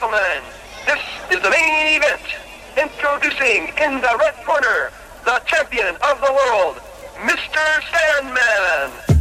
gentlemen, this is the main event. Introducing in the red corner, the champion of the world, Mr. Sandman.